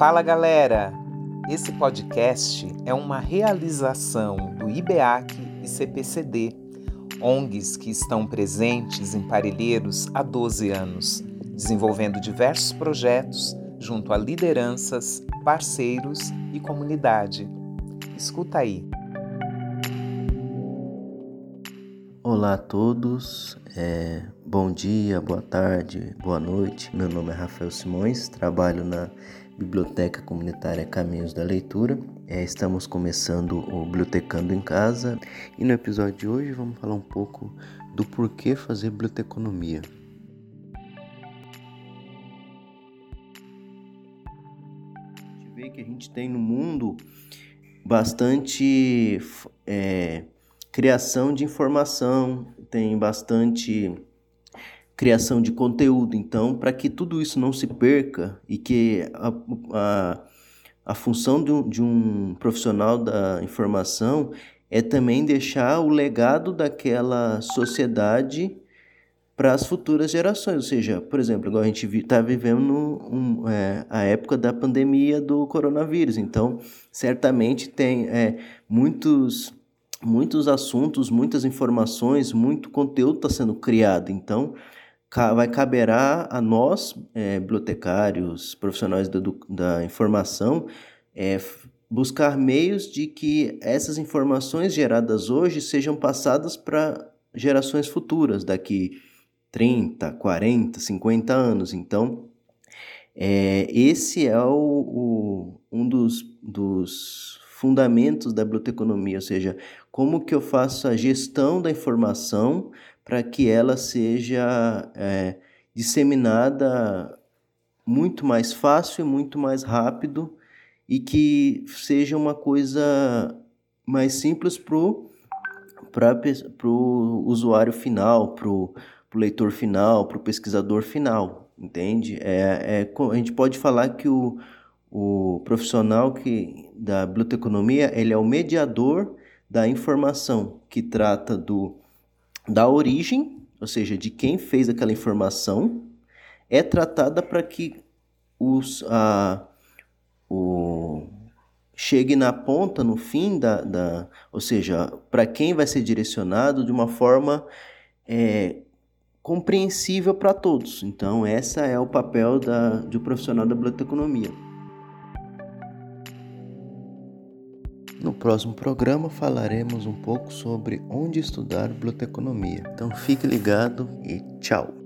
Fala galera! Esse podcast é uma realização do IBEAC e CPCD, ONGs que estão presentes em Parelheiros há 12 anos, desenvolvendo diversos projetos junto a lideranças, parceiros e comunidade. Escuta aí. Olá a todos, é, bom dia, boa tarde, boa noite. Meu nome é Rafael Simões, trabalho na Biblioteca Comunitária Caminhos da Leitura. É, estamos começando o Bibliotecando em Casa e no episódio de hoje vamos falar um pouco do porquê fazer biblioteconomia. A gente vê que a gente tem no mundo bastante é, criação de informação, tem bastante criação de conteúdo. Então, para que tudo isso não se perca e que a, a, a função de um, de um profissional da informação é também deixar o legado daquela sociedade para as futuras gerações. Ou seja, por exemplo, igual a gente está vivendo um, é, a época da pandemia do coronavírus. Então, certamente tem é, muitos muitos assuntos, muitas informações, muito conteúdo está sendo criado. Então, vai caberá a nós, é, bibliotecários, profissionais da, da informação, é, buscar meios de que essas informações geradas hoje sejam passadas para gerações futuras, daqui 30, 40, 50 anos. Então, é, esse é o, o, um dos, dos fundamentos da biblioteconomia, ou seja, como que eu faço a gestão da informação para que ela seja é, disseminada muito mais fácil, muito mais rápido e que seja uma coisa mais simples para o usuário final, para o leitor final, para o pesquisador final, entende? É, é, a gente pode falar que o, o profissional que, da biblioteconomia ele é o mediador da informação que trata do, da origem, ou seja, de quem fez aquela informação, é tratada para que os, a, o, chegue na ponta, no fim da, da ou seja, para quem vai ser direcionado de uma forma é, compreensível para todos. Então, essa é o papel da, de um profissional da biblioteconomia. No próximo programa falaremos um pouco sobre onde estudar biblioteconomia. Então fique ligado e tchau!